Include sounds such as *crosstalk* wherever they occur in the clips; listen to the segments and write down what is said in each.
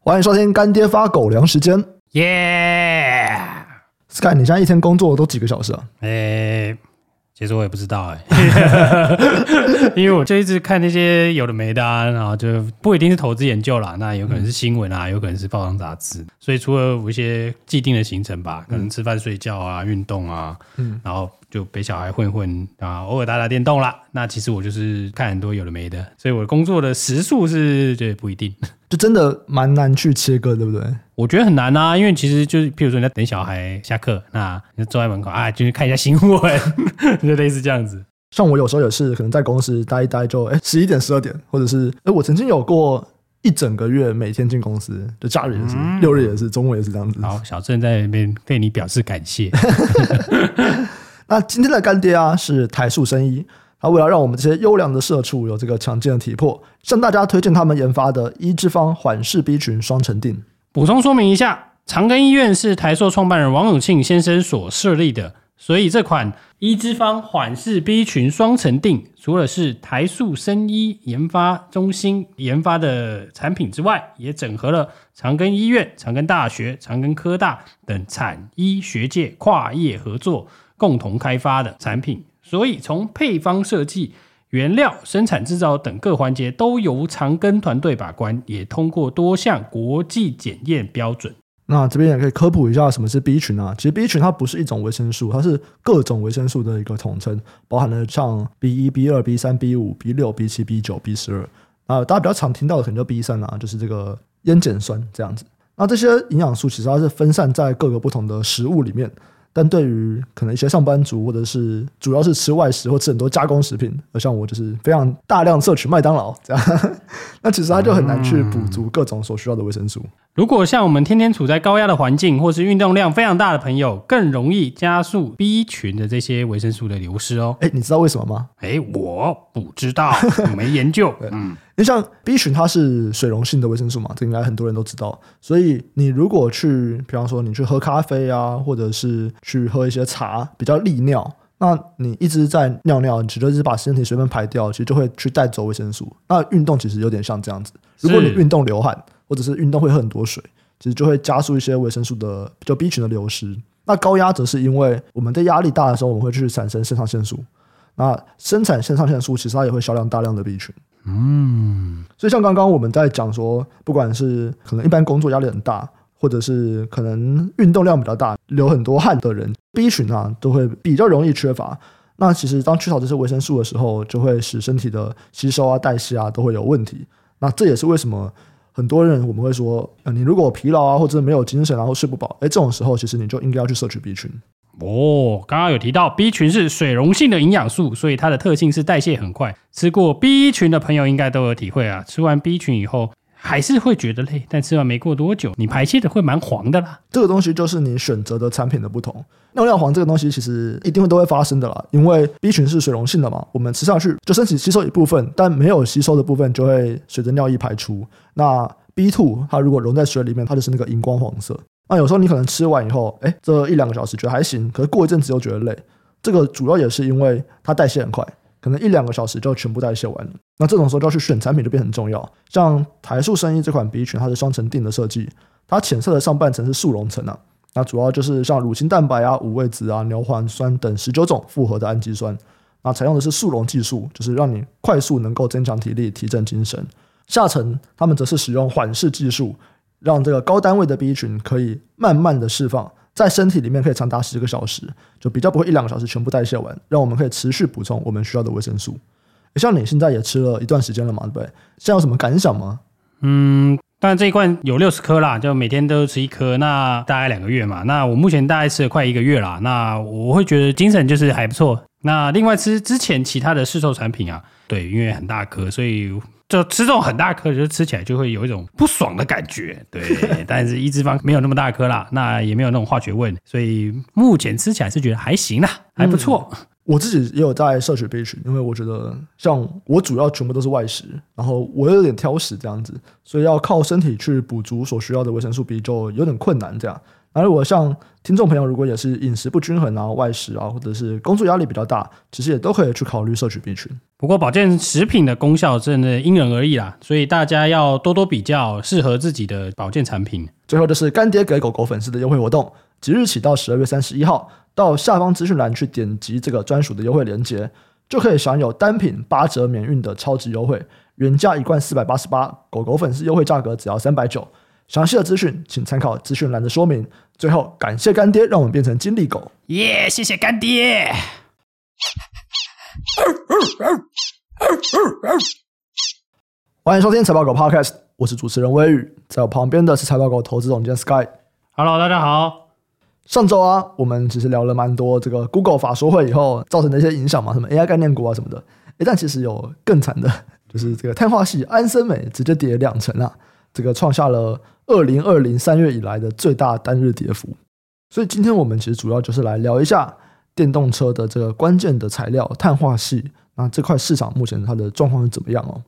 欢迎收听干爹发狗粮时间，耶！Sky，你现在一天工作都几个小时啊？诶、欸。其实我也不知道哎、欸，*laughs* 因为我就一直看那些有的没的啊，然后就不一定是投资研究啦，那有可能是新闻啊，有可能是报章杂志，所以除了有一些既定的行程吧，可能吃饭睡觉啊，运动啊，嗯，然后就陪小孩混混啊，偶尔打打电动啦。那其实我就是看很多有的没的，所以我的工作的时数是就不一定。*laughs* 就真的蛮难去切割，对不对？我觉得很难啊，因为其实就是，譬如说你在等小孩下课，那你就坐在门口啊，就是看一下新闻，*laughs* 就类似这样子。像我有时候也是，可能在公司待一待就，就哎十一点、十二点，或者是哎，我曾经有过一整个月每天进公司，就假日也是，嗯、六日也是，中午也是这样子。好，小郑在那边对你表示感谢。*laughs* 那今天的干爹啊，是台塑生医。他为了让我们这些优良的社畜有这个强健的体魄，向大家推荐他们研发的一之方缓释 B 群双层錠。补充说明一下，长庚医院是台塑创办人王永庆先生所设立的，所以这款一之方缓释 B 群双层錠，除了是台塑生医研发中心研发的产品之外，也整合了长庚医院、长庚大学、长庚科大等产医学界跨业合作，共同开发的产品。所以，从配方设计、原料、生产制造等各环节都由长庚团队把关，也通过多项国际检验标准。那这边也可以科普一下什么是 B 群啊？其实 B 群它不是一种维生素，它是各种维生素的一个统称，包含了像 B 一、B 二、B 三、B 五、B 六、B 七、B 九、B 十二啊。大家比较常听到的可能就 B 三啊，就是这个烟碱酸这样子。那这些营养素其实它是分散在各个不同的食物里面。但对于可能一些上班族，或者是主要是吃外食或吃很多加工食品，而像我就是非常大量摄取麦当劳这样，*laughs* 那其实他就很难去补足各种所需要的维生素。如果像我们天天处在高压的环境，或是运动量非常大的朋友，更容易加速 B 群的这些维生素的流失哦。哎，你知道为什么吗？哎，我不知道，我没研究。*laughs* 嗯。因为像 B 群，它是水溶性的维生素嘛，这应该很多人都知道。所以你如果去，比方说你去喝咖啡啊，或者是去喝一些茶，比较利尿，那你一直在尿尿，你其实是把身体水分排掉，其实就会去带走维生素。那运动其实有点像这样子，如果你运动流汗，或者是运动会喝很多水，其实就会加速一些维生素的就 B 群的流失。那高压则是因为我们在压力大的时候，我们会去产生肾上腺素，那生产肾上腺素其实它也会销量大量的 B 群。嗯，所以像刚刚我们在讲说，不管是可能一般工作压力很大，或者是可能运动量比较大、流很多汗的人，B 群啊都会比较容易缺乏。那其实当缺少这些维生素的时候，就会使身体的吸收啊、代谢啊都会有问题。那这也是为什么很多人我们会说，呃，你如果疲劳啊，或者没有精神，然后睡不饱，哎，这种时候其实你就应该要去摄取 B 群。哦，刚刚有提到 B 群是水溶性的营养素，所以它的特性是代谢很快。吃过 B 群的朋友应该都有体会啊，吃完 B 群以后还是会觉得累，但吃完没过多久，你排泄的会蛮黄的啦。这个东西就是你选择的产品的不同。尿尿黄这个东西其实一定会都会发生的啦，因为 B 群是水溶性的嘛，我们吃上去就身体吸收一部分，但没有吸收的部分就会随着尿液排出。那 B two 它如果溶在水里面，它就是那个荧光黄色。那有时候你可能吃完以后，哎，这一两个小时觉得还行，可是过一阵子又觉得累。这个主要也是因为它代谢很快，可能一两个小时就全部代谢完了。那这种时候就要去选产品就变很重要。像台塑生衣这款 B 群，它是双层定的设计，它浅色的上半层是速溶层啊，那主要就是像乳清蛋白啊、五味子啊、牛磺酸等十九种复合的氨基酸。那采用的是速溶技术，就是让你快速能够增强体力、提振精神。下层他们则是使用缓释技术。让这个高单位的 B 群可以慢慢的释放，在身体里面可以长达十个小时，就比较不会一两个小时全部代谢完，让我们可以持续补充我们需要的维生素。像你现在也吃了一段时间了嘛，对不对？现在有什么感想吗？嗯，当然这一罐有六十颗啦，就每天都吃一颗，那大概两个月嘛。那我目前大概吃了快一个月啦，那我会觉得精神就是还不错。那另外吃之前其他的市售产品啊，对，因为很大颗，所以。就吃这种很大颗，就吃起来就会有一种不爽的感觉，对。但是一脂肪没有那么大颗啦，那也没有那种化学味，所以目前吃起来是觉得还行啦，还不错。嗯，我自己也有在摄取 B 群，因为我觉得像我主要全部都是外食，然后我有点挑食这样子，所以要靠身体去补足所需要的维生素 B 就有点困难这样。而我像听众朋友，如果也是饮食不均衡啊、外食啊，或者是工作压力比较大，其实也都可以去考虑摄取 B 群。不过保健食品的功效真的因人而异啦，所以大家要多多比较适合自己的保健产品。最后就是干爹给狗狗粉丝的优惠活动，即日起到十二月三十一号，到下方资讯栏去点击这个专属的优惠链接，就可以享有单品八折免运的超值优惠，原价一罐四百八十八，狗狗粉丝优惠价格只要三百九。详细的资讯请参考资讯栏的说明。最后，感谢干爹，让我们变成金利狗。耶，谢谢干爹。欢迎收听财报狗 Podcast，我是主持人威宇，在我旁边的是财报狗投资总监 Sky。Hello，大家好。上周啊，我们其实聊了蛮多这个 Google 法说会以后造成的一些影响嘛，什么 AI 概念股啊什么的。诶，但其实有更惨的，就是这个碳化系安森美直接跌两成啊。这个创下了二零二零三月以来的最大单日跌幅，所以今天我们其实主要就是来聊一下电动车的这个关键的材料碳化系，那这块市场目前它的状况是怎么样哦？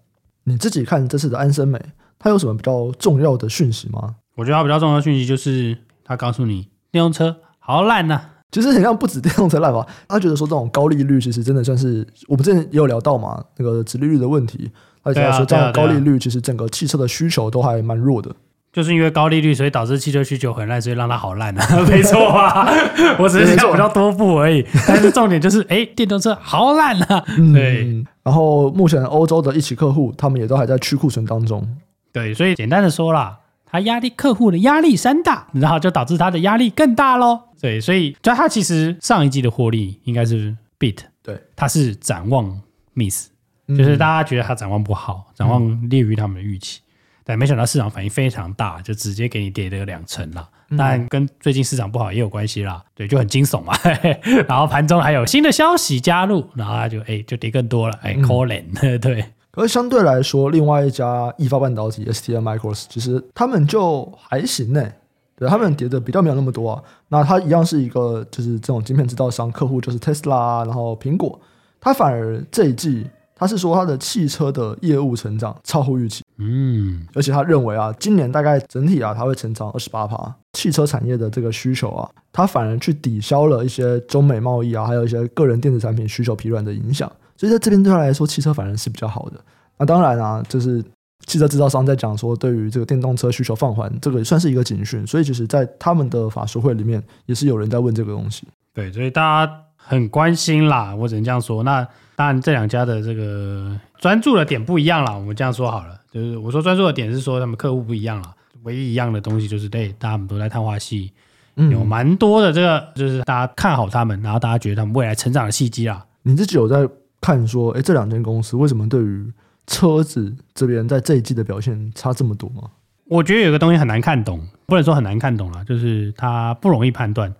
你自己看这次的安森美，它有什么比较重要的讯息吗？我觉得它比较重要的讯息就是它告诉你电动车好烂呐、其实很像不止电动车烂吧，他觉得说这种高利率其实真的算是我们之前也有聊到嘛，那个殖利率的问题。而且说，这样高利率其实整个汽车的需求都还蛮弱的，就是因为高利率，所以导致汽车需求很烂，所以让它好烂啊，*laughs* 没错啊，*laughs* 我只是想比较多步而已。但是重点就是，哎，电动车好烂啊，对、嗯。然后目前欧洲的一起客户，他们也都还在去库存当中，对。所以简单的说啦，它压力客户的压力山大，然后就导致他的压力更大喽。对，所以就他其实上一季的获利应该是 beat，对，他是展望 miss。就是大家觉得他展望不好，展望劣于他们的预期，嗯、但没想到市场反应非常大，就直接给你跌了两成啦。当然跟最近市场不好也有关系啦，对，就很惊悚嘛。*laughs* 然后盘中还有新的消息加入，然后他就哎就跌更多了，哎，可怜、嗯。对，可是相对来说，另外一家意法半导体 STMicroelectronics 其实他们就还行呢，对，他们跌的比较没有那么多啊。那它一样是一个就是这种晶片制造商，客户就是 Tesla，然后苹果，它反而这一季。他是说他的汽车的业务成长超乎预期，嗯，而且他认为啊，今年大概整体啊，它会成长二十八趴。汽车产业的这个需求啊，它反而去抵消了一些中美贸易啊，还有一些个人电子产品需求疲软的影响。所以在这边对他来说，汽车反而是比较好的。那当然啊，就是汽车制造商在讲说，对于这个电动车需求放缓，这个也算是一个警讯。所以其实，在他们的法说会里面，也是有人在问这个东西。对，所以大家很关心啦，我只能这样说。那。当然，这两家的这个专注的点不一样啦。我们这样说好了，就是我说专注的点是说他们客户不一样了。唯一一样的东西就是，对，大家都在碳化系，有蛮多的这个，就是大家看好他们，然后大家觉得他们未来成长的契机啦。你自己有在看说，哎，这两间公司为什么对于车子这边在这一季的表现差这么多吗？我觉得有个东西很难看懂，不能说很难看懂啦，就是它不容易判断。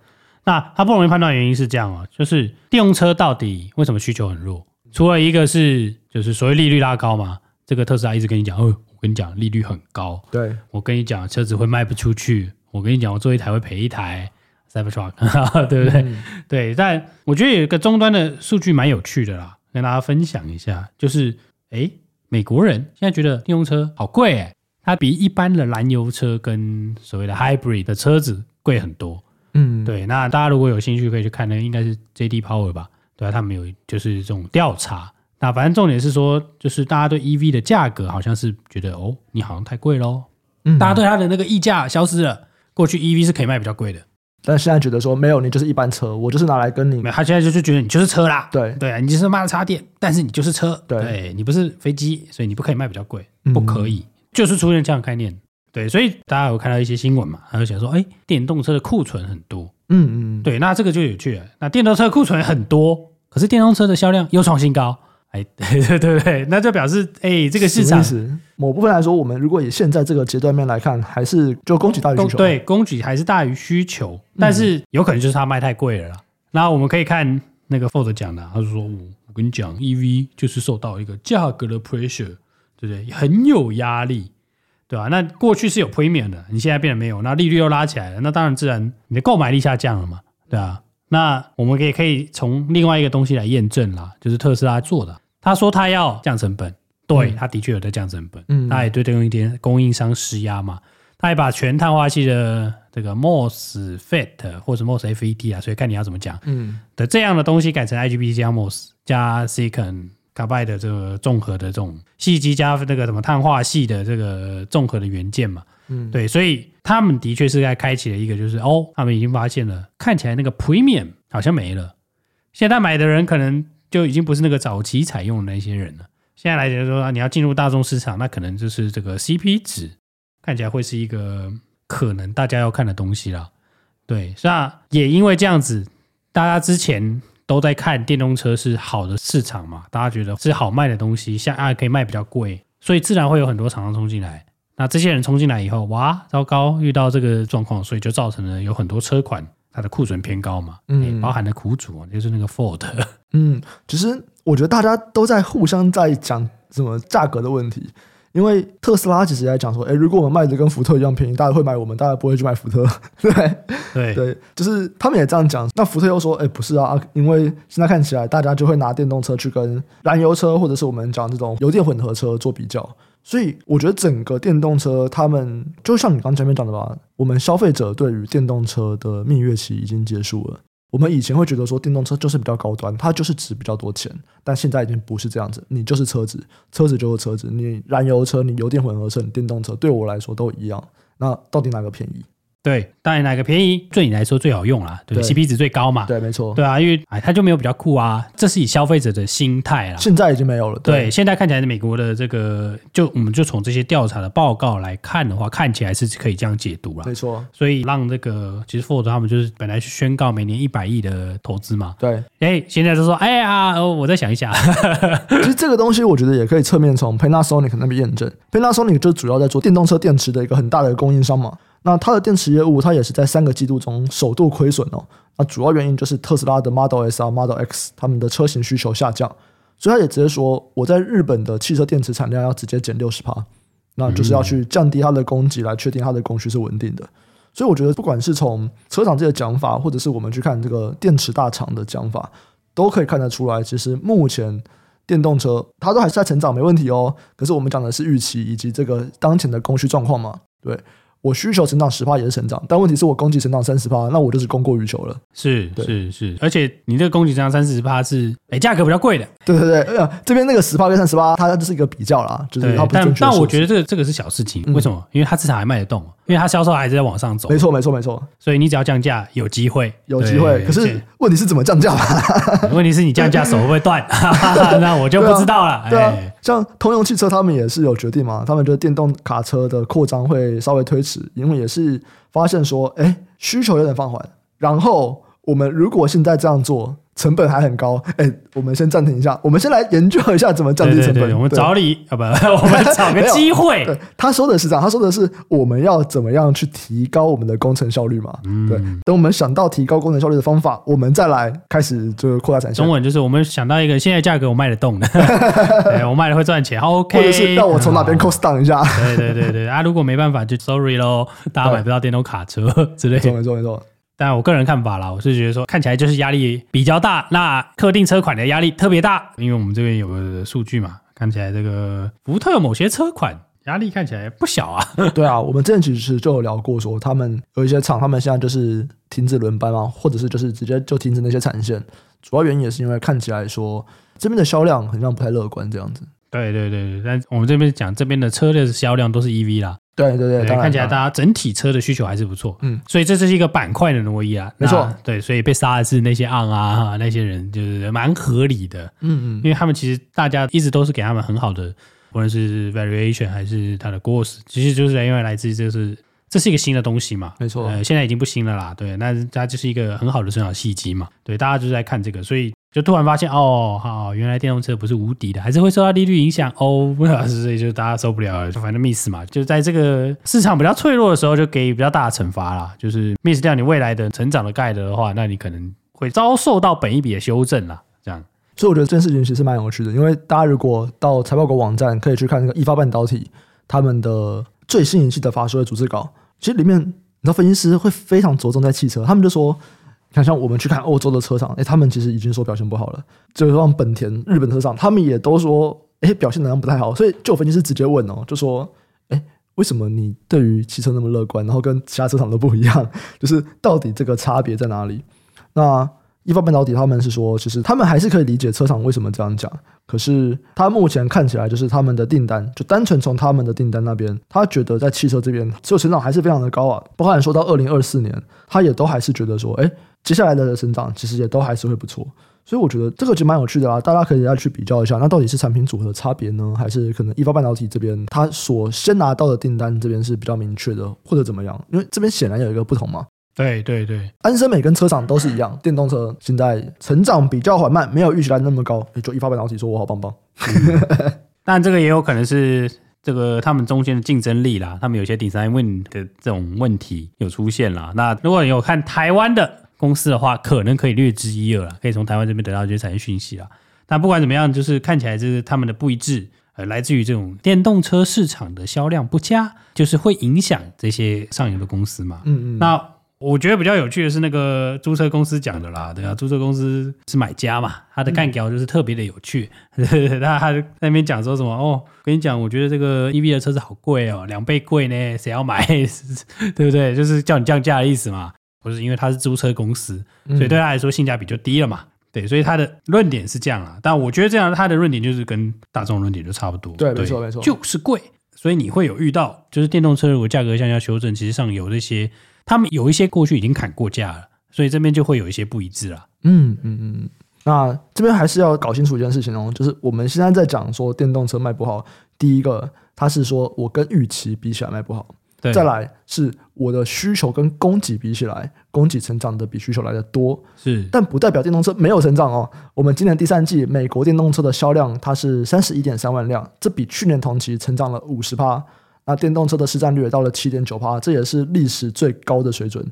那它不容易判断的原因是这样啊，就是电动车到底为什么需求很弱？除了一个是就是所谓利率拉高嘛，这个特斯拉一直跟你讲，哦，我跟你讲利率很高，对，我跟你讲车子会卖不出去，我跟你讲我做一台会赔一台，Cybertruck，*laughs* 对不对？嗯、对，但我觉得有一个终端的数据蛮有趣的啦，跟大家分享一下，就是诶，美国人现在觉得电动车好贵诶，它比一般的燃油车跟所谓的 Hybrid 的车子贵很多，嗯，对，那大家如果有兴趣可以去看那应该是 JD Power 吧。对啊，他们有就是这种调查。那反正重点是说，就是大家对 EV 的价格好像是觉得哦，你好像太贵喽。嗯，大家对它的那个溢价消失了。过去 EV 是可以卖比较贵的，但现在觉得说没有，你就是一般车，我就是拿来跟你。他现在就是觉得你就是车啦。对对啊，你就是卖了插电，但是你就是车。对，对你不是飞机，所以你不可以卖比较贵，不可以，嗯、就是出现这样的概念。对，所以大家有看到一些新闻嘛？他就想说，哎，电动车的库存很多。嗯嗯，对，那这个就有趣了。那电动车库存很多。可是电动车的销量又创新高，哎，*laughs* 对对对对，那就表示，哎，这个市场某部分来说，我们如果以现在这个阶段面来看，还是就供给大于需求，对，供给还是大于需求，但是有可能就是它卖太贵了啦。那、嗯、我们可以看那个 Ford 讲的，他就说，我我跟你讲，EV 就是受到一个价格的 pressure，对不对？很有压力，对吧？那过去是有 premium 的，你现在变得没有，那利率又拉起来了，那当然自然你的购买力下降了嘛，对啊。那我们也可以从另外一个东西来验证啦，就是特斯拉做的。他说他要降成本，对，他的确有在降成本。嗯，他也对这个一点供应商施压嘛，他也把全碳化器的这个 MOSFET 或者 MOSFET 啊，所以看你要怎么讲。嗯，的这样的东西改成 IGBT 加 MOS 加 Silicon Carbide 的这个综合的这种矽基加那个什么碳化系的这个综合的元件嘛。嗯，对，所以他们的确是在开启了一个，就是哦，他们已经发现了，看起来那个 Premium 好像没了。现在买的人可能就已经不是那个早期采用的那些人了。现在来讲说，你要进入大众市场，那可能就是这个 CP 值看起来会是一个可能大家要看的东西啦。对，那也因为这样子，大家之前都在看电动车是好的市场嘛，大家觉得是好卖的东西，像啊可以卖比较贵，所以自然会有很多厂商冲进来。那这些人冲进来以后，哇，糟糕，遇到这个状况，所以就造成了有很多车款它的库存偏高嘛，嗯，包含的苦主就是那个 Ford，嗯，其实我觉得大家都在互相在讲什么价格的问题，因为特斯拉其实也在讲说，哎，如果我们卖的跟福特一样便宜，大家会买我们，大家不会去买福特，*laughs* 对对对，就是他们也这样讲。那福特又说，哎，不是啊，因为现在看起来大家就会拿电动车去跟燃油车或者是我们讲这种油电混合车做比较。所以我觉得整个电动车，他们就像你刚前面讲的吧，我们消费者对于电动车的蜜月期已经结束了。我们以前会觉得说电动车就是比较高端，它就是值比较多钱，但现在已经不是这样子。你就是车子，车子就是车子，你燃油车、你油电混合车、你电动车，对我来说都一样。那到底哪个便宜？对，当然哪个便宜对你来说最好用啦，对，对，CP 值最高嘛，对，没错，对啊，因为哎，它就没有比较酷啊，这是以消费者的心态啦。现在已经没有了，对，对，现在看起来美国的这个，就我们就从这些调查的报告来看的话，看起来是可以这样解读啦。没错。所以让这个其实 Ford 他们就是本来是宣告每年一百亿的投资嘛，对，哎，现在就说哎呀，我再想一下，*laughs* 其实这个东西我觉得也可以侧面从 Panasonic 那边验证，Panasonic 就主要在做电动车电池的一个很大的供应商嘛。那它的电池业务，它也是在三个季度中首度亏损哦。那主要原因就是特斯拉的 Model S 啊、Model X，他们的车型需求下降，所以他也直接说，我在日本的汽车电池产量要直接减六十趴，那就是要去降低它的供给，来确定它的供需是稳定的。所以我觉得，不管是从车厂这个讲法，或者是我们去看这个电池大厂的讲法，都可以看得出来，其实目前电动车它都还是在成长，没问题哦。可是我们讲的是预期以及这个当前的供需状况嘛，对。我需求成长十趴也是成长，但问题是我供给成长三十趴，那我就是供过于求了。是是是，而且你这个供给成长三十趴是，哎，价格比较贵的。对对对，这边那个十趴跟三十趴，它就是一个比较啦，就是它不是。但但我觉得这个这个是小事情，为什么？嗯、因为它至少还卖得动，因为它销售还是在往上走。没错没错没错，所以你只要降价，有机会，有机会。可是问题是怎么降价？*laughs* 问题是你降价手会不会断？*laughs* 那我就不知道了。对啊。像通用汽车，他们也是有决定嘛，他们觉得电动卡车的扩张会稍微推因为也是发现说，哎，需求有点放缓，然后我们如果现在这样做。成本还很高，哎，我们先暂停一下，我们先来研究一下怎么降低成本。我们找你啊，不，*laughs* 我们找个机会。*laughs* 对，他说的是这样，他说的是我们要怎么样去提高我们的工程效率嘛？嗯，对。等我们想到提高工程效率的方法，我们再来开始就扩大产线。中文就是我们想到一个现在价格我卖得动的，*laughs* 对，我卖了会赚钱。OK，或者是让我从哪边 cost down 一下？对对对对啊，如果没办法就 sorry 喽，大家买不到电动卡车之类的。没错没错没错。但我个人看法啦，我是觉得说看起来就是压力比较大，那特定车款的压力特别大，因为我们这边有个数据嘛，看起来这个福特某些车款压力看起来不小啊。对啊，我们之前其实就有聊过说，他们有一些厂，他们现在就是停止轮班嘛，或者是就是直接就停止那些产线，主要原因也是因为看起来说这边的销量好像不太乐观这样子。对对对对，但我们这边讲这边的车的销量都是 EV 啦。对对对，对看起来大家整体车的需求还是不错，嗯，所以这是一个板块的挪移啊，没错，对，所以被杀的是那些 on 啊那些人，就是蛮合理的，嗯嗯，因为他们其实大家一直都是给他们很好的，无论是 variation 还是它的 growth，其实就是因为来自于这是这是一个新的东西嘛，没错，呃，现在已经不新了啦，对，那它就是一个很好的生产契机嘛，对，大家就是在看这个，所以。就突然发现哦，好，原来电动车不是无敌的，还是会受到利率影响。哦，所以就大家受不了了，就反正 miss 嘛，就在这个市场比较脆弱的时候，就给予比较大的惩罚啦，就是 miss 掉你未来的成长的概率的话，那你可能会遭受到本一笔的修正啦，这样。所以我觉得这件事情其实蛮有趣的，因为大家如果到财报狗网站可以去看那个易发半导体他们的最新一期的法说会组织稿，其实里面你知道分析师会非常着重在汽车，他们就说。你看像我们去看欧洲的车厂，哎，他们其实已经说表现不好了。就是像本田、日本车厂，他们也都说，哎，表现好像不太好。所以就分析师直接问哦，就说，哎，为什么你对于汽车那么乐观，然后跟其他车厂都不一样？就是到底这个差别在哪里？那意法半导体他们是说，其实他们还是可以理解车厂为什么这样讲。可是他目前看起来，就是他们的订单，就单纯从他们的订单那边，他觉得在汽车这边，只有成长还是非常的高啊。包括说到二零二四年，他也都还是觉得说，哎，接下来的成长其实也都还是会不错。所以我觉得这个就蛮有趣的啦，大家可以再去比较一下，那到底是产品组合的差别呢，还是可能意法半导体这边他所先拿到的订单这边是比较明确的，或者怎么样？因为这边显然有一个不同嘛。对对对，安森美跟车厂都是一样，电动车现在成长比较缓慢，没有预期来那么高。就一发半导体说我好棒棒，*laughs* 但这个也有可能是这个他们中间的竞争力啦，他们有些 design win 的这种问题有出现啦。那如果你有看台湾的。公司的话，可能可以略知一二了，可以从台湾这边得到一些产业讯息了。但不管怎么样，就是看起来就是他们的不一致，呃，来自于这种电动车市场的销量不佳，就是会影响这些上游的公司嘛。嗯嗯。那我觉得比较有趣的是那个租车公司讲的啦，对啊，租车公司是买家嘛，他的干譙就是特别的有趣。嗯、*laughs* 他他在那边讲说什么哦，跟你讲，我觉得这个 EV 的车子好贵哦，两倍贵呢，谁要买？*laughs* 对不对？就是叫你降价的意思嘛。不是因为他是租车公司，所以对他来说性价比就低了嘛？嗯、对，所以他的论点是这样啊。但我觉得这样他的论点就是跟大众论点就差不多。对，对没错没错，就是贵。所以你会有遇到，就是电动车如果价格向下修正，其实上有这些，他们有一些过去已经砍过价了，所以这边就会有一些不一致了。嗯嗯嗯。那这边还是要搞清楚一件事情哦，就是我们现在在讲说电动车卖不好，第一个它是说我跟预期比起来卖不好。对再来是我的需求跟供给比起来，供给成长的比需求来的多，是，但不代表电动车没有成长哦。我们今年第三季美国电动车的销量它是三十一点三万辆，这比去年同期成长了五十趴。那电动车的市占率也到了七点九趴，这也是历史最高的水准。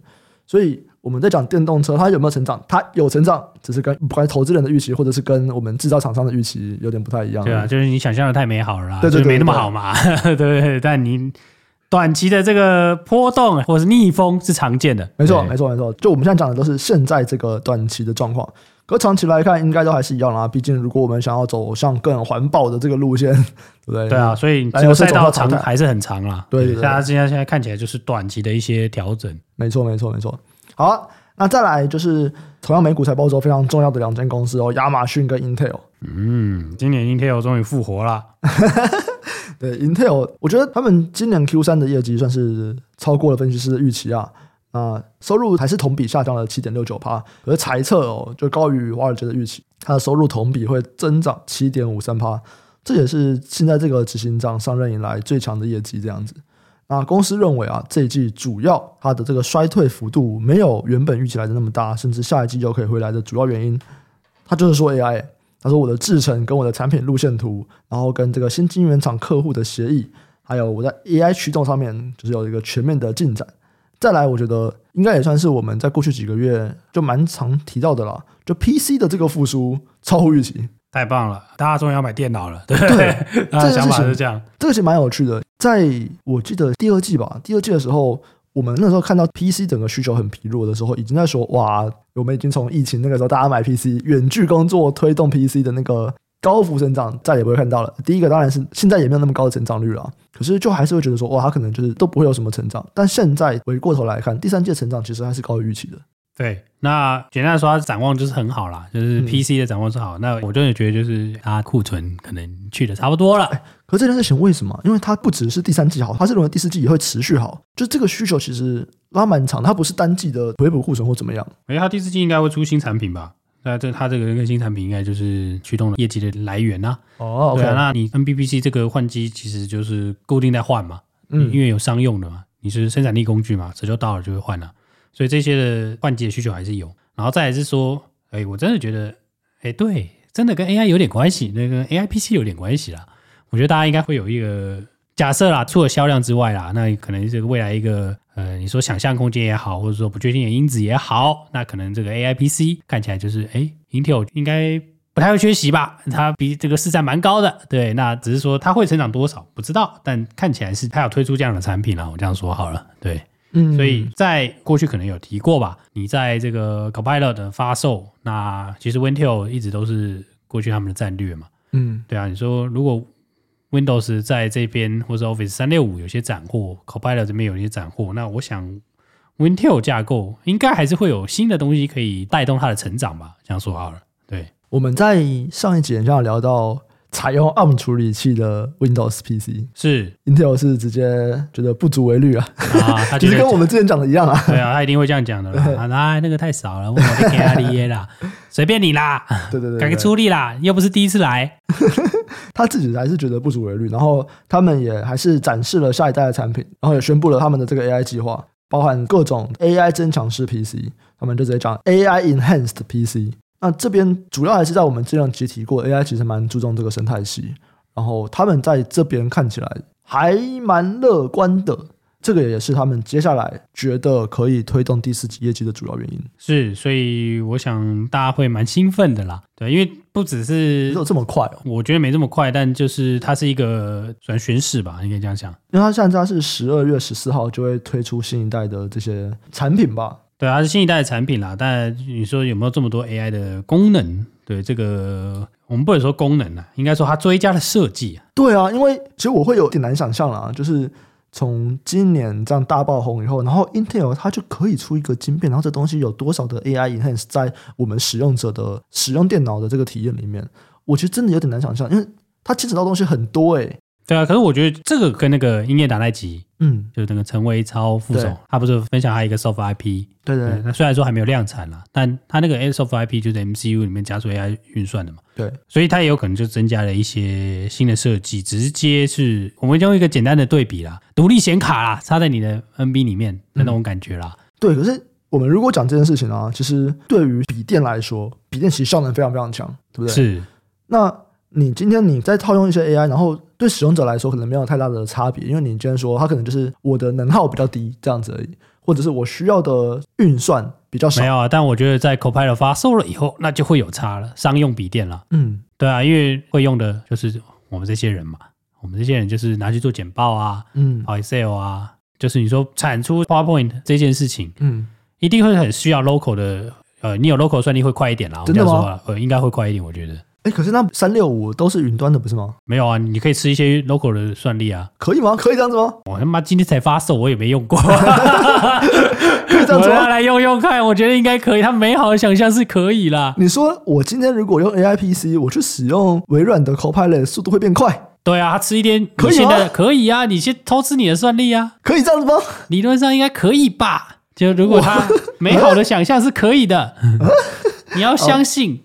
所以我们在讲电动车它有没有成长，它有成长，只是跟不管投资人的预期或者是跟我们制造厂商的预期有点不太一样。对啊，就是你想象的太美好了啦，对对，对，对，没那么好嘛，对对，对？但你。短期的这个波动或者是逆风是常见的，没错，没错，没错。就我们现在讲的都是现在这个短期的状况，可长期来看应该都还是一样啦。毕竟如果我们想要走向更环保的这个路线，对不对？对啊，所以这个赛道长还是很长啦。对，大家现在现在看起来就是短期的一些调整。没错，没错，没错。好啊，那再来就是同样美股财报周非常重要的两间公司哦，亚马逊跟 Intel。嗯，今年 Intel 终于复活了。*laughs* 对，Intel，我觉得他们今年 Q 三的业绩算是超过了分析师的预期啊。啊，收入还是同比下降了七点六九趴，而财测哦就高于华尔街的预期，它的收入同比会增长七点五三趴，这也是现在这个执行长上任以来最强的业绩这样子。那公司认为啊，这一季主要它的这个衰退幅度没有原本预期来的那么大，甚至下一季就可以回来的主要原因，它就是说 AI。他说：“我的制程跟我的产品路线图，然后跟这个新晶圆厂客户的协议，还有我在 AI 驱动上面，就是有一个全面的进展。再来，我觉得应该也算是我们在过去几个月就蛮常提到的了，就 PC 的这个复苏超乎预期，太棒了！大家终于要买电脑了，对不对？*laughs* 这个想法是这样，这个其实蛮有趣的。在我记得第二季吧，第二季的时候。”我们那时候看到 PC 整个需求很疲弱的时候，已经在说哇，我们已经从疫情那个时候大家买 PC 远距工作推动 PC 的那个高幅成长再也不会看到了。第一个当然是现在也没有那么高的成长率了，可是就还是会觉得说哇，它可能就是都不会有什么成长。但现在回过头来看，第三季成长其实还是高于预期的。对，那简单来说，它展望就是很好啦，就是 PC 的展望是好。嗯、那我真的觉得就是它库存可能去的差不多了。欸、可是这件事情为什么？因为它不只是第三季好，它是认为第四季也会持续好。就这个需求其实拉蛮长，它不是单季的回补库存或怎么样。因为它第四季应该会出新产品吧？那这它这个更新产品应该就是驱动了业绩的来源呐、啊。哦，对啊，那你 NBPC 这个换机其实就是固定在换嘛，嗯，因为有商用的嘛，你是生产力工具嘛，折旧到了就会换了，所以这些的换机的需求还是有。然后再来是说，哎，我真的觉得，哎，对，真的跟 AI 有点关系，那个 AI PC 有点关系啦。我觉得大家应该会有一个假设啦，除了销量之外啦，那可能这个未来一个，呃，你说想象空间也好，或者说不确定的因子也好，那可能这个 AI PC 看起来就是，哎，Intel 应该不太会缺席吧？它比这个市占蛮高的，对，那只是说它会成长多少不知道，但看起来是它要推出这样的产品了，我这样说好了，对。嗯，所以在过去可能有提过吧。你在这个 Copilot 的发售，那其实 Intel 一直都是过去他们的战略嘛。嗯，对啊。你说如果 Windows 在这边或者 Office 三六五有些斩获，Copilot 这边有些斩获，那我想 Windtail 架构应该还是会有新的东西可以带动它的成长吧？这样说好了。对，我们在上一集好像聊到。采用 ARM 处理器的 Windows PC 是 Intel 是直接觉得不足为虑啊，啊，他 *laughs* 就是跟我们之前讲的一样啊。对啊，他一定会这样讲的啦。*laughs* 啊，那个太少了，我得给他的耶啦，随便你啦。对 *laughs* 对对，改个出力啦，又不是第一次来。他自己还是觉得不足为虑，然后他们也还是展示了下一代的产品，然后也宣布了他们的这个 AI 计划，包含各种 AI 增强式 PC，他们就直接讲 AI Enhanced PC。那这边主要还是在我们之前提过，AI 其实蛮注重这个生态系，然后他们在这边看起来还蛮乐观的，这个也是他们接下来觉得可以推动第四季业绩的主要原因。是，所以我想大家会蛮兴奋的啦，对，因为不只是没有这么快哦，我觉得没这么快，但就是它是一个转巡视吧，你可以这样想，因为它现在是十二月十四号就会推出新一代的这些产品吧。对，它是新一代的产品啦。但你说有没有这么多 AI 的功能？对，这个我们不能说功能啊，应该说它追加了设计啊。对啊，因为其实我会有点难想象啦，就是从今年这样大爆红以后，然后 Intel 它就可以出一个晶片，然后这东西有多少的 AI enhance 在我们使用者的使用电脑的这个体验里面，我其实真的有点难想象，因为它牵扯到东西很多诶、对啊，可是我觉得这个跟那个英业达那集，嗯，就是那个陈维超副总，他不是分享他一个 Soft IP，对对，对，那虽然说还没有量产啦，但他那个 Soft IP 就是 MCU 里面加速 AI 运算的嘛，对，所以他也有可能就增加了一些新的设计，直接是我们用一个简单的对比啦，独立显卡啦，插在你的 NB 里面的那种感觉啦。嗯、对，可是我们如果讲这件事情啊，其实对于笔电来说，笔电其实效能非常非常强，对不对？是，那。你今天你再套用一些 AI，然后对使用者来说可能没有太大的差别，因为你今天说它可能就是我的能耗比较低这样子而已，或者是我需要的运算比较少。没有啊，但我觉得在 Copilot 发售了以后，那就会有差了，商用笔电了。嗯，对啊，因为会用的就是我们这些人嘛，我们这些人就是拿去做简报啊，嗯，Excel 啊，就是你说产出 PowerPoint 这件事情，嗯，一定会很需要 local 的，呃，你有 local 算力会快一点啦。真的吗？我说呃，应该会快一点，我觉得。哎，可是那三六五都是云端的，不是吗？没有啊，你可以吃一些 local 的算力啊。可以吗？可以这样子吗？我他妈今天才发售，我也没用过。*laughs* 可以这样子吗？我要来用用看，我觉得应该可以。他美好的想象是可以啦。你说我今天如果用 AI PC，我去使用微软的 Copilot，速度会变快？对啊，他吃一点，可以吗？可以啊，你先偷吃你的算力啊。可以这样子吗？理论上应该可以吧？就如果他美好的想象是可以的，*laughs* 你要相信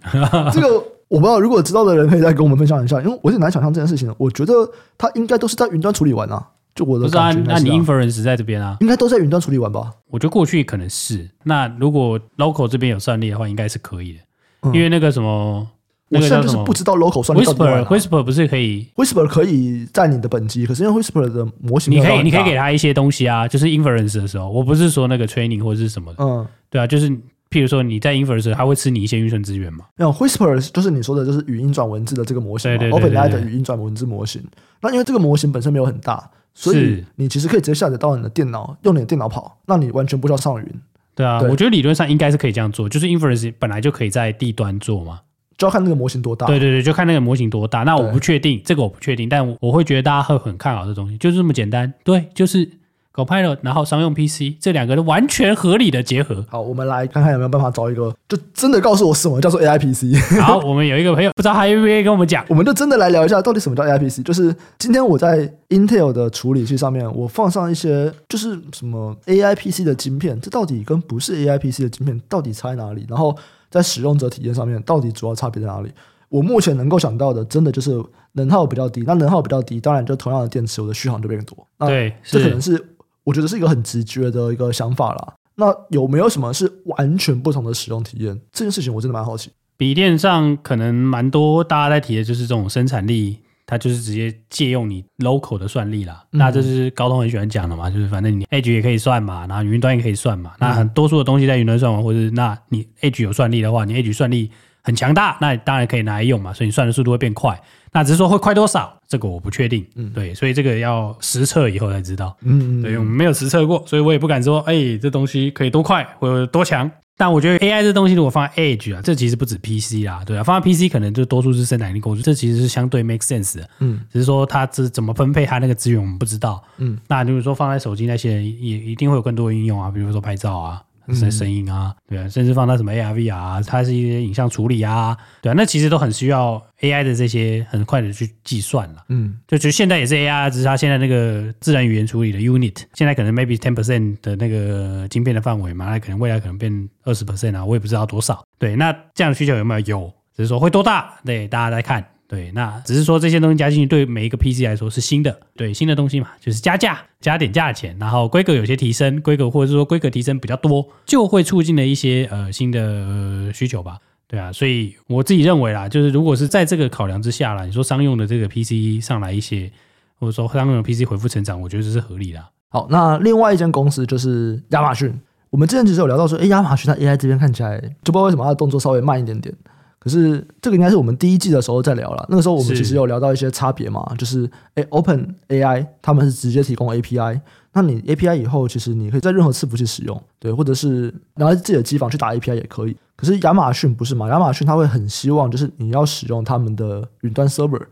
这个。我不知道，如果知道的人可以再跟我们分享一下，因为我是难想象这件事情的。我觉得它应该都是在云端处理完啊，就我的感觉是、啊。那你 inference 在这边啊？应该都在云端处理完吧？我觉得过去可能是。那如果 local 这边有算力的话，应该是可以的。嗯、因为那个什么，那个、我现在就是不知道 local 算力、啊。Whisper Whisper 不是可以？Whisper 可以在你的本机，可是因为 Whisper 的模型，你可以你可以给他一些东西啊，就是 inference 的时候，我不是说那个 training 或者是什么的。嗯，对啊，就是。譬如说你在 inference，它会吃你一些运算资源嘛？没有，Whisper 就是你说的，就是语音转文字的这个模型嘛，对对对对 OpenAI 的语音转文字模型。那因为这个模型本身没有很大，所以你其实可以直接下载到你的电脑，用你的电脑跑，那你完全不需要上云。对啊，对我觉得理论上应该是可以这样做，就是 inference 本来就可以在地端做嘛，就要看那个模型多大。对对对，就看那个模型多大。那我不确定，这个我不确定，但我会觉得大家会很看好这东西，就是这么简单。对，就是。Copilot，然后商用 PC，这两个都完全合理的结合。好，我们来看看有没有办法找一个，就真的告诉我什么叫做 AI PC。好，我们有一个朋友不知道还愿不愿意跟我们讲，我们就真的来聊一下到底什么叫 AI PC。就是今天我在 Intel 的处理器上面，我放上一些就是什么 AI PC 的晶片，这到底跟不是 AI PC 的晶片到底差在哪里？然后在使用者体验上面，到底主要差别在哪里？我目前能够想到的，真的就是能耗比较低。那能耗比较低，当然就同样的电池，我的续航就变多。对，这可能是。我觉得是一个很直觉的一个想法啦。那有没有什么是完全不同的使用体验？这件事情我真的蛮好奇。笔电上可能蛮多大家在提的就是这种生产力，它就是直接借用你 local 的算力啦。嗯、那这是高通很喜欢讲的嘛，就是反正你 Edge 也可以算嘛，然后云端也可以算嘛。嗯、那很多数的东西在云端算完，或者是那你 Edge 有算力的话，你 Edge 算力很强大，那你当然可以拿来用嘛。所以你算的速度会变快。那只是说会快多少，这个我不确定。嗯，对，所以这个要实测以后才知道。嗯嗯，对，我们没有实测过，所以我也不敢说，哎，这东西可以多快或者多强。但我觉得 AI 这东西如果放在 Edge 啊，这其实不止 PC 啦，对啊，放在 PC 可能就多数是生产力工具，这其实是相对 make sense 的。嗯，只是说它这怎么分配它那个资源，我们不知道。嗯，那就是说放在手机那些人也一定会有更多的应用啊，比如说拍照啊。声声音啊，对啊，甚至放到什么 AR、VR 啊，它是一些影像处理啊，对啊，那其实都很需要 AI 的这些很快的去计算了。嗯，就其实现在也是 AI，只是它现在那个自然语言处理的 unit，现在可能 maybe ten percent 的那个晶片的范围嘛，那可能未来可能变二十 percent 啊，我也不知道多少。对，那这样的需求有没有？有，只是说会多大？对，大家来看。对，那只是说这些东西加进去，对每一个 PC 来说是新的，对新的东西嘛，就是加价加点价钱，然后规格有些提升，规格或者是说规格提升比较多，就会促进了一些呃新的、需求吧。对啊，所以我自己认为啦，就是如果是在这个考量之下啦，你说商用的这个 PC 上来一些，或者说商用的 PC 恢复成长，我觉得这是合理的。好，那另外一间公司就是亚马逊，我们之前其实有聊到说，哎，亚马逊它 AI 这边看起来就不知道为什么它的动作稍微慢一点点。可是这个应该是我们第一季的时候在聊了。那个时候我们其实有聊到一些差别嘛，就是诶 Open AI 他们是直接提供 API，那你 API 以后其实你可以在任何伺服器使用，对，或者是拿自己的机房去打 API 也可以。可是亚马逊不是嘛？亚马逊他会很希望就是你要使用他们的云端 server，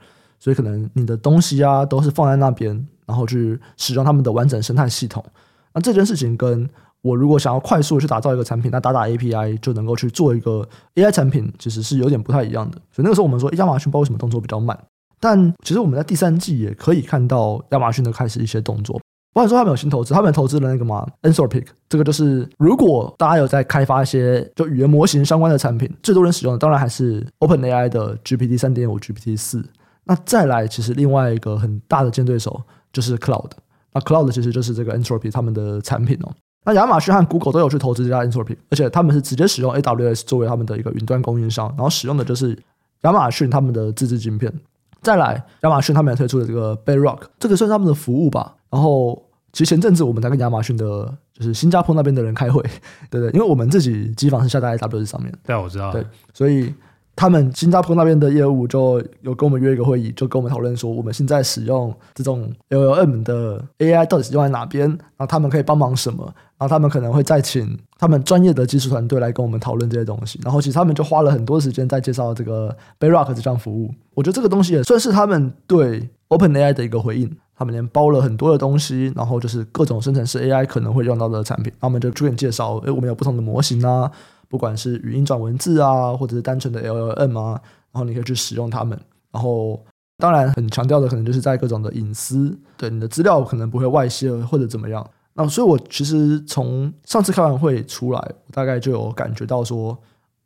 所以可能你的东西啊都是放在那边，然后去使用他们的完整生态系统。那这件事情跟我如果想要快速去打造一个产品，那打打 API 就能够去做一个 AI 产品，其实是有点不太一样的。所以那个时候我们说，亚马逊不知道为什么动作比较慢，但其实我们在第三季也可以看到亚马逊的开始一些动作。不管说他们有新投资，他们投资了那个嘛，Anthropic，这个就是如果大家有在开发一些就语言模型相关的产品，最多人使用的当然还是 OpenAI 的 GPT 三点五、GPT 四。那再来，其实另外一个很大的竞争对手就是 Cloud。那 Cloud 其实就是这个 Anthropic 他们的产品哦。那亚马逊和 Google 都有去投资这家 Anthropic，而且他们是直接使用 AWS 作为他们的一个云端供应商，然后使用的就是亚马逊他们的自制晶片。再来，亚马逊他们也推出了这个 Bedrock，这个算是他们的服务吧。然后，其实前阵子我们在跟亚马逊的，就是新加坡那边的人开会，对对，因为我们自己机房是下在 AWS 上面。对，我知道。对，所以。他们新加坡那边的业务就有跟我们约一个会议，就跟我们讨论说，我们现在使用这种 LLM 的 AI 到底是用在哪边，然后他们可以帮忙什么，然后他们可能会再请他们专业的技术团队来跟我们讨论这些东西。然后其实他们就花了很多时间在介绍这个 Bedrock 这项服务。我觉得这个东西也算是他们对 OpenAI 的一个回应。他们连包了很多的东西，然后就是各种生成式 AI 可能会用到的产品，他们就逐渐介绍，诶，我们有不同的模型啊。不管是语音转文字啊，或者是单纯的 LLM 啊，然后你可以去使用它们。然后，当然很强调的可能就是在各种的隐私，对你的资料可能不会外泄或者怎么样。那所以，我其实从上次开完会出来，我大概就有感觉到说，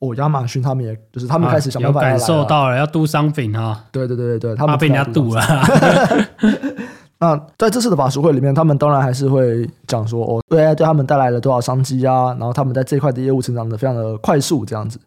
哦，亚马逊他们也就是他们开始想办法、啊、感受到了要 do something 啊，对对对对对，他们被人家堵了。*laughs* 那在这次的法术会里面，他们当然还是会讲说，哦，AI 对他们带来了多少商机啊，然后他们在这块的业务成长的非常的快速，这样子。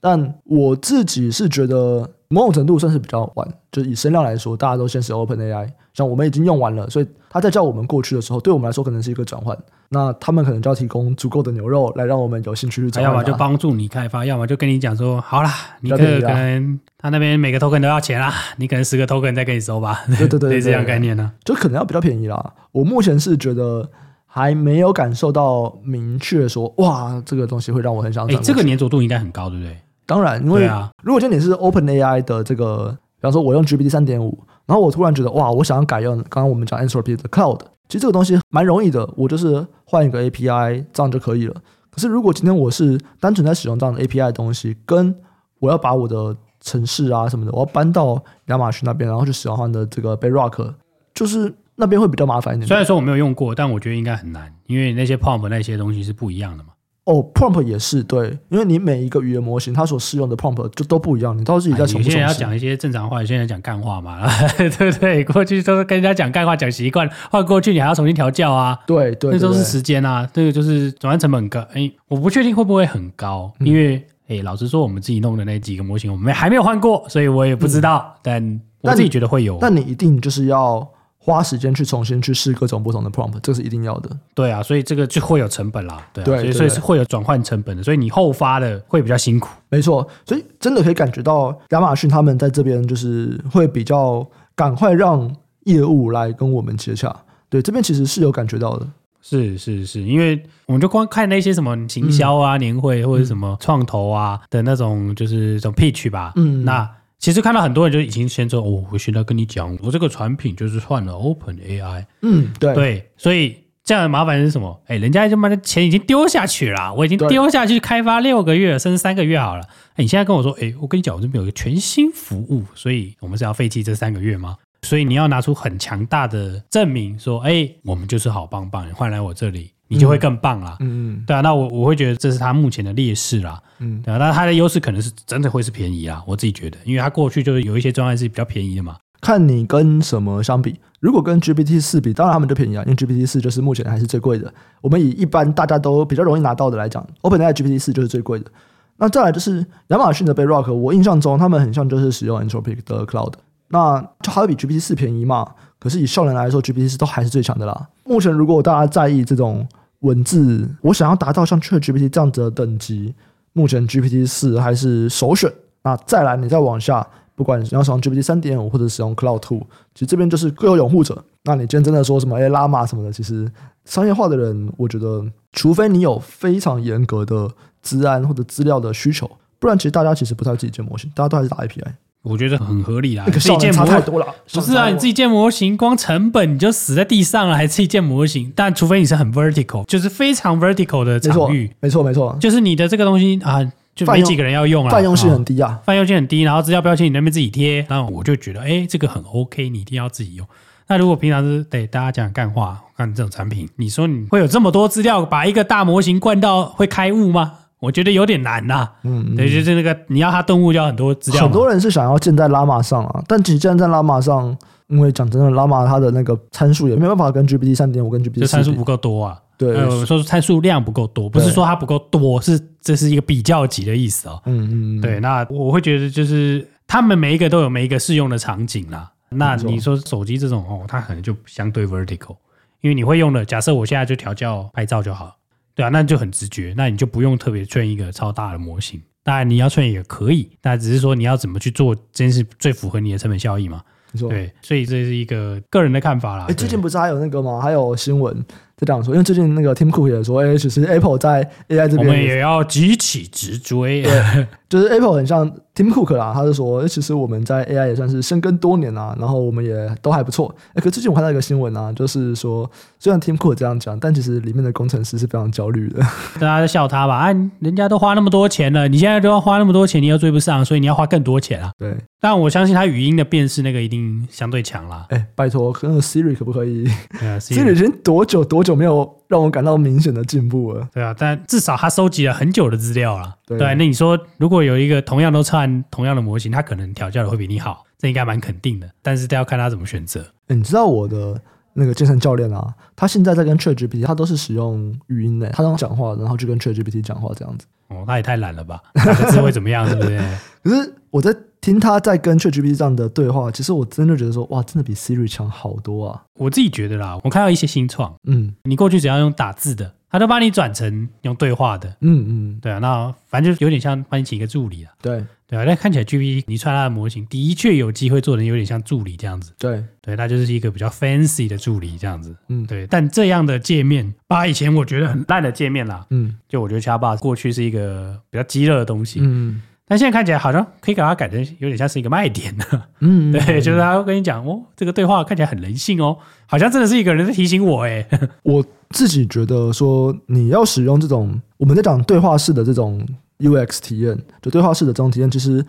但我自己是觉得某种程度算是比较晚，就是以声量来说，大家都先使 OpenAI，像我们已经用完了，所以他在叫我们过去的时候，对我们来说可能是一个转换。那他们可能就要提供足够的牛肉来让我们有兴趣去转换。要么就帮助你开发，要么就跟你讲说，好啦，你可可能他那边每个 token 都要钱啦，你可能十个 token 再给你收吧。对对对，对，*laughs* 这样概念呢，就可能要比较便宜啦。我目前是觉得。还没有感受到明确说，哇，这个东西会让我很想。哎，这个粘着度应该很高，对不对？当然，因为如果今天你是 OpenAI 的这个，比方说我用 GPT 三点五，然后我突然觉得，哇，我想要改用刚刚我们讲 Anthropic 的 Cloud，其实这个东西蛮容易的，我就是换一个 API，这样就可以了。可是如果今天我是单纯在使用这样的 API 的东西，跟我要把我的程式啊什么的，我要搬到亚马逊那边，然后去使用他们的这个 Bedrock，就是。那边会比较麻烦一点。虽然说我没有用过，但我觉得应该很难，因为那些 prompt 那些东西是不一样的嘛。哦，prompt 也是对，因为你每一个语言模型它所适用的 prompt 就都不一样，你到自己在重复。你现在要讲一些正常话，你现在讲干话嘛，对不对？过去都是跟人家讲干话讲习惯，换过去你还要重新调教啊。对对，那都是时间啊，这个就是转换成本很高。哎，我不确定会不会很高，嗯、因为哎，老实说，我们自己弄的那几个模型，我们还没有换过，所以我也不知道。嗯、但我自己觉得会有。但你一定就是要。花时间去重新去试各种不同的 prompt，这是一定要的。对啊，所以这个就会有成本啦。对啊，对，所以所以是会有转换成本的。所以你后发的会比较辛苦。没错，所以真的可以感觉到亚马逊他们在这边就是会比较赶快让业务来跟我们接洽。对，这边其实是有感觉到的。是是是，因为我们就光看那些什么行销啊、嗯、年会或者什么创投啊的那种，就是这种 pitch 吧。嗯，那其实看到很多人就已经先说，哦，我现在跟你讲，我这个产品就是换了 Open AI。嗯，对对，所以这样的麻烦是什么？哎，人家就把钱已经丢下去了，我已经丢下去开发六个月甚至三个月好了。哎，你现在跟我说，哎，我跟你讲，我这边有一个全新服务，所以我们是要废弃这三个月吗？所以你要拿出很强大的证明，说，哎，我们就是好棒棒，你换来我这里，你就会更棒啦。嗯嗯，对啊，那我我会觉得这是他目前的劣势啦。嗯，对啊，那他的优势可能是真的会是便宜啦，我自己觉得，因为他过去就是有一些专案是比较便宜的嘛。看你跟什么相比，如果跟 GPT 四比，当然他们就便宜啊，因为 GPT 四就是目前还是最贵的。我们以一般大家都比较容易拿到的来讲，OpenAI GPT 四就是最贵的。那再来就是亚马逊的 Bedrock，我印象中他们很像就是使用 Anthropic 的 Cloud。那就还会比 GPT 四便宜嘛？可是以效能来说，GPT 四都还是最强的啦。目前如果大家在意这种文字，我想要达到像 ChatGPT 这样子的等级，目前 GPT 四还是首选。那再来，你再往下，不管你要使用 GPT 三点五或者使用 Cloud Two，其实这边就是各有拥护者。那你今天真的说什么哎拉玛什么的，其实商业化的人，我觉得除非你有非常严格的资安或者资料的需求，不然其实大家其实不太自己建模型，大家都还是打 API。我觉得很合理啦，那个自己建模太多了。不是啊，你自己建模型，光成本你就死在地上了，还自己建模型？但除非你是很 vertical，就是非常 vertical 的场域，没错没错，就是你的这个东西啊，就没几个人要用了，泛用性很低啊，泛用性很低。然后资料标签你那边自己贴，那我就觉得，哎，这个很 OK，你一定要自己用。那如果平常是对大家讲干话，看这种产品，你说你会有这么多资料，把一个大模型灌到会开悟吗？我觉得有点难呐、啊，嗯，对，就是那个你要它顿悟，就要很多资料。很多人是想要建在拉玛上啊，但其实建在拉玛上，因为讲真的，拉玛它的那个参数也没有办法跟 GPT 三点五跟 GPT 四，参数不够多啊。对，呃、说是参数量不够多，不是说它不够多，是这是一个比较级的意思哦。嗯嗯，对，那我会觉得就是他们每一个都有每一个适用的场景啦。那你说手机这种哦，它可能就相对 vertical，因为你会用的，假设我现在就调教拍照就好。对啊，那就很直觉，那你就不用特别 train 一个超大的模型。当然你要 train 也可以，但只是说你要怎么去做，真是最符合你的成本效益嘛？对，所以这是一个个人的看法啦。哎，最近不是还有那个吗？还有新闻在这样说，因为最近那个 Tim Cook 也说，哎，其实 Apple 在 AI 这边，我们也要急起直追。对，*laughs* 就是 Apple 很像。Tim Cook 啦，他就说，其实我们在 AI 也算是深耕多年啦，然后我们也都还不错。哎，可最近我看到一个新闻啊，就是说，虽然 Tim Cook 这样讲，但其实里面的工程师是非常焦虑的。*laughs* 大家在笑他吧？啊，人家都花那么多钱了，你现在都要花那么多钱，你又追不上，所以你要花更多钱啊。对，但我相信他语音的辨识那个一定相对强啦。哎，拜托，那个 Siri 可不可以？*laughs* 啊，Siri 已经多久多久没有让我感到明显的进步了？对啊，但至少他收集了很久的资料了。对，对，那你说，如果有一个同样都串同样的模型，他可能调教的会比你好，这应该蛮肯定的。但是，都要看他怎么选择。你知道我的那个健身教练啊，他现在在跟 ChatGPT，他都是使用语音的，他都讲话，然后就跟 ChatGPT 讲话这样子。哦，那也太懒了吧？他这会怎么样？是不是？*laughs* 可是我在听他在跟 ChatGPT 这样的对话，其实我真的觉得说，哇，真的比 Siri 强好多啊！我自己觉得啦，我看到一些新创，嗯，你过去只要用打字的。他都帮你转成用对话的，嗯嗯，对啊，那反正就有点像帮你请一个助理啊，对。对啊，但看起来 GPT 你穿它的模型，的确有机会做的有点像助理这样子，对。对，它就是一个比较 fancy 的助理这样子，嗯。对，但这样的界面，把以前我觉得很烂的界面啦，嗯，就我觉得 Chatbot 过去是一个比较鸡肋的东西，嗯。但现在看起来好像可以把它改成有点像是一个卖点呢。嗯，*laughs* 对，就是他会跟你讲哦，这个对话看起来很人性哦，好像真的是一个人在提醒我哎。*laughs* 我自己觉得说，你要使用这种我们在讲对话式的这种 UX 体验，就对话式的这种体验，其实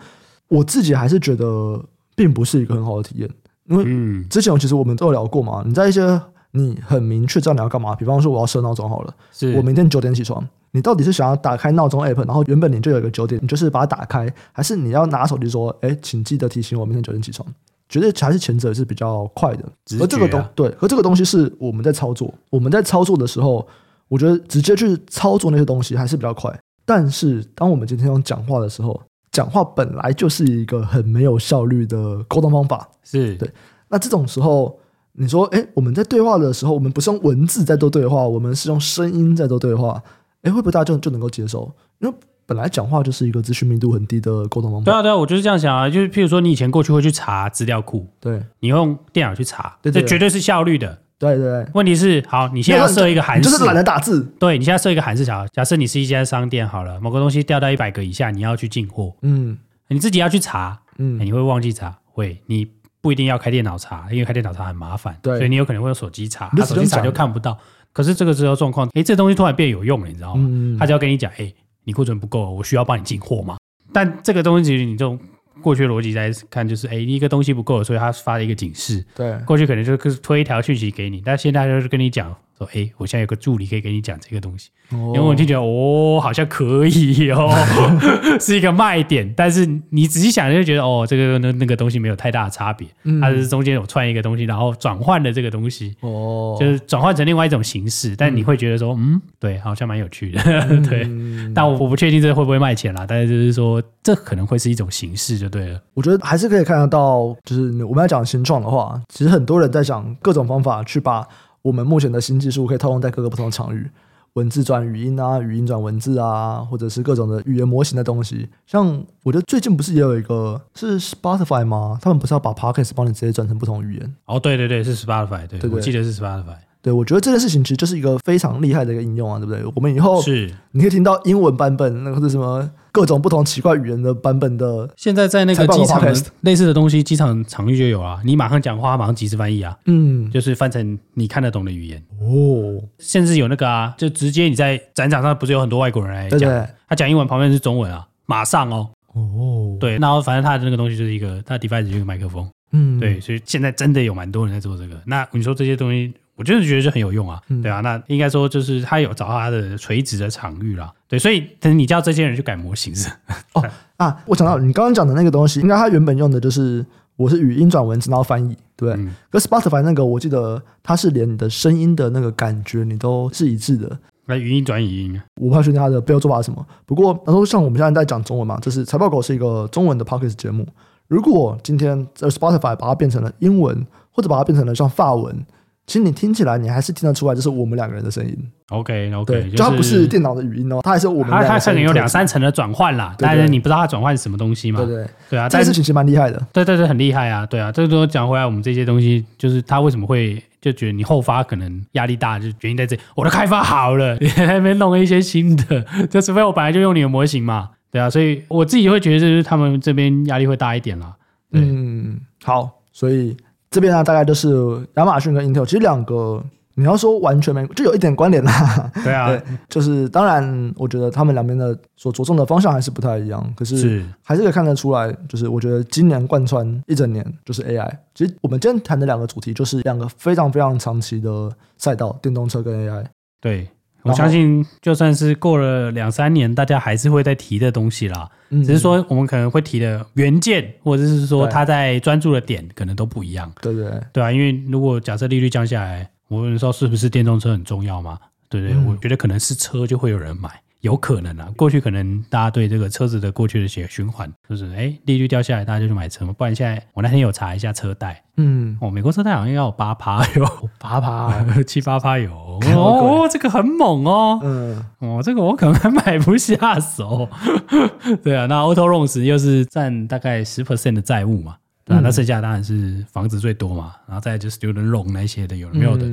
我自己还是觉得并不是一个很好的体验，因为之前其实我们都有聊过嘛，你在一些你很明确知道你要干嘛，比方说我要设闹钟好了，是我明天九点起床。你到底是想要打开闹钟 app，然后原本你就有一个九点，你就是把它打开，还是你要拿手机说，哎，请记得提醒我明天九点起床？觉得还是前者是比较快的。而这个东对，而这个东西是我们在操作，我们在操作的时候，我觉得直接去操作那些东西还是比较快。但是当我们今天用讲话的时候，讲话本来就是一个很没有效率的沟通方法，是对。那这种时候，你说，哎，我们在对话的时候，我们不是用文字在做对话，我们是用声音在做对话。哎，会不会大家就就能够接受？因为本来讲话就是一个资讯密度很低的沟通方法。对啊，对啊，我就是这样想啊。就是譬如说，你以前过去会去查资料库，对，你用电脑去查，对，这绝对是效率的。对对对，问题是，好，你现在要设一个函数，就是懒得打字。对，你现在设一个函数条，假设你是一家商店好了，某个东西掉到一百个以下，你要去进货，嗯，你自己要去查，嗯，你会忘记查，会，你不一定要开电脑查，因为开电脑查很麻烦，对，所以你有可能会用手机查，你手机查就看不到。可是这个时候状况，哎，这东西突然变有用了，你知道吗？嗯，他就要跟你讲，哎，你库存不够，我需要帮你进货吗？但这个东西其实你这种。过去的逻辑来看，就是哎，一个东西不够，所以他发了一个警示。对，过去可能就是推一条讯息给你，但现在就是跟你讲。说哎，我现在有个助理可以给你讲这个东西，因为我就觉得哦，好像可以哦，*laughs* 是一个卖点。但是你仔细想就觉得哦，这个那那个东西没有太大的差别，嗯、它是中间有串一个东西，然后转换的这个东西，哦，就是转换成另外一种形式。但你会觉得说，嗯，对，好像蛮有趣的，嗯、*laughs* *laughs* 对。但我我不确定这会不会卖钱啦，但是就是说，这可能会是一种形式就对了。我觉得还是可以看得到，就是我们要讲新创的话，其实很多人在想各种方法去把。我们目前的新技术可以套用在各个不同的场域，文字转语音啊，语音转文字啊，或者是各种的语言模型的东西。像我觉得最近不是也有一个是 Spotify 吗？他们不是要把 Podcast 帮你直接转成不同语言？哦，对对对，是 Spotify，对，对，对，我记得是 Spotify。对，我觉得这件事情其实就是一个非常厉害的一个应用啊，对不对？我们以后是你可以听到英文版本，那或者什么各种不同奇怪语言的版本的。现在在那个机场类似的东西，机场场域就有啊。你马上讲话，马上即时翻译啊，嗯，就是翻成你看得懂的语言哦。甚至有那个啊，就直接你在展场上不是有很多外国人来讲，对对，他讲英文旁边是中文啊，马上哦哦，对，然后反正他的那个东西就是一个，他的 device 就是一个麦克风，嗯，对，所以现在真的有蛮多人在做这个。那你说这些东西？我就是觉得是很有用啊，对啊，那应该说就是他有找到他的垂直的场域啦，对，所以等你叫这些人去改模型是 *laughs* 哦啊，我想到你刚刚讲的那个东西，应该他原本用的就是我是语音转文字然后翻译，对，嗯、可 Spotify 那个我记得它是连你的声音的那个感觉你都是一致的，来语音转语音，我不太确定它的背后做法是什么。不过然后像我们现在在讲中文嘛，就是财报狗是一个中文的 Podcast 节目，如果今天 Spotify 把它变成了英文，或者把它变成了像法文。其实你听起来，你还是听得出来，就是我们两个人的声音。OK OK，对，就它不是电脑的语音哦，它还是我们。它它可能有两三层的转换啦，但是你不知道它转换是什么东西嘛？对对对啊，这件事情其实蛮厉害的。对对对，很厉害啊！对啊，这个都讲回来，我们这些东西就是它为什么会就觉得你后发可能压力大，就原因在这里。我的开发好了，你还没弄一些新的，就除非我本来就用你的模型嘛。对啊，所以我自己会觉得就是他们这边压力会大一点啦。嗯，好，所以。这边呢，大概就是亚马逊跟 Intel，其实两个你要说完全没，就有一点关联啦。对啊，*laughs* 对，就是当然，我觉得他们两边的所着重的方向还是不太一样，可是还是可以看得出来，就是我觉得今年贯穿一整年就是 AI。其实我们今天谈的两个主题，就是两个非常非常长期的赛道，电动车跟 AI。对。我相信，就算是过了两三年，大家还是会再提的东西啦。只是说，我们可能会提的原件，或者是说他在专注的点，可能都不一样。对对对啊，因为如果假设利率降下来，我们说是不是电动车很重要嘛？对对，我觉得可能是车就会有人买。有可能啊，过去可能大家对这个车子的过去的血循环，就是哎，利率掉下来，大家就去买车嘛。不然现在我那天有查一下车贷，嗯，哦，美国车贷好像要八趴有。八趴。*laughs* 七八趴有。哦，这个很猛哦，嗯，哦，这个我可能还买不下手。*laughs* 对啊，那 Auto Loans 又是占大概十 percent 的债务嘛，对啊，那剩下当然是房子最多嘛，然后再就是 Student Loan 那些的有没有的？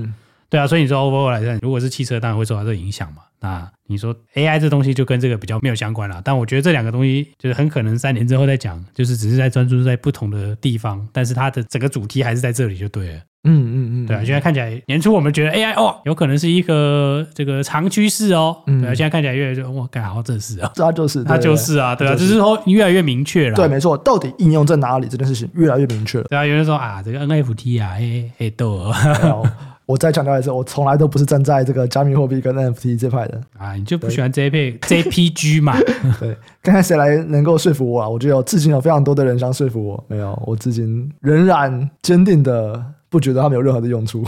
对啊，所以你说 Overall 来看，如果是汽车，当然会受到这影响嘛。那你说 AI 这东西就跟这个比较没有相关了，但我觉得这两个东西就是很可能三年之后再讲，就是只是在专注在不同的地方，但是它的整个主题还是在这里就对了。嗯嗯嗯，对啊，现在看起来年初我们觉得 AI 哦，有可能是一个这个长趋势哦，对啊，现在看起来越来越哇，干好正式啊，这就是它就是啊，对啊，只是说越来越明确了。对，没错，到底应用在哪里这件事情越来越明确了。对啊，有人说啊，这个 NFT 啊，哎哎逗。*laughs* 我再强调一次，我从来都不是站在这个加密货币跟 NFT 这派的啊！你就不喜欢 JP JPG 嘛？*laughs* 对，看看谁来能够说服我啊！我觉得有至今有非常多的人想说服我，没有，我至今仍然坚定的不觉得他们有任何的用处。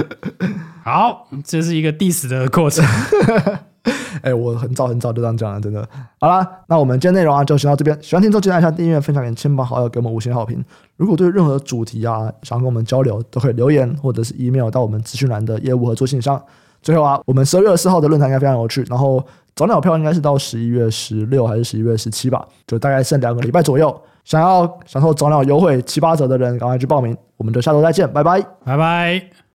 *laughs* 好，这是一个 diss 的过程。*laughs* 哎、我很早很早就这样讲了，真的。好啦，那我们今天内容啊就先到这边。喜欢听众记得按下订阅、分享给亲朋好友，给我们五星好评。如果对任何主题啊想跟我们交流，都可以留言或者是 email 到我们资讯栏的业务合作信箱。最后啊，我们十二月四号的论坛应该非常有趣。然后早鸟票应该是到十一月十六还是十一月十七吧，就大概剩两个礼拜左右。想要享受早鸟优惠七八折的人，赶快去报名。我们就下周再见，拜拜，拜拜。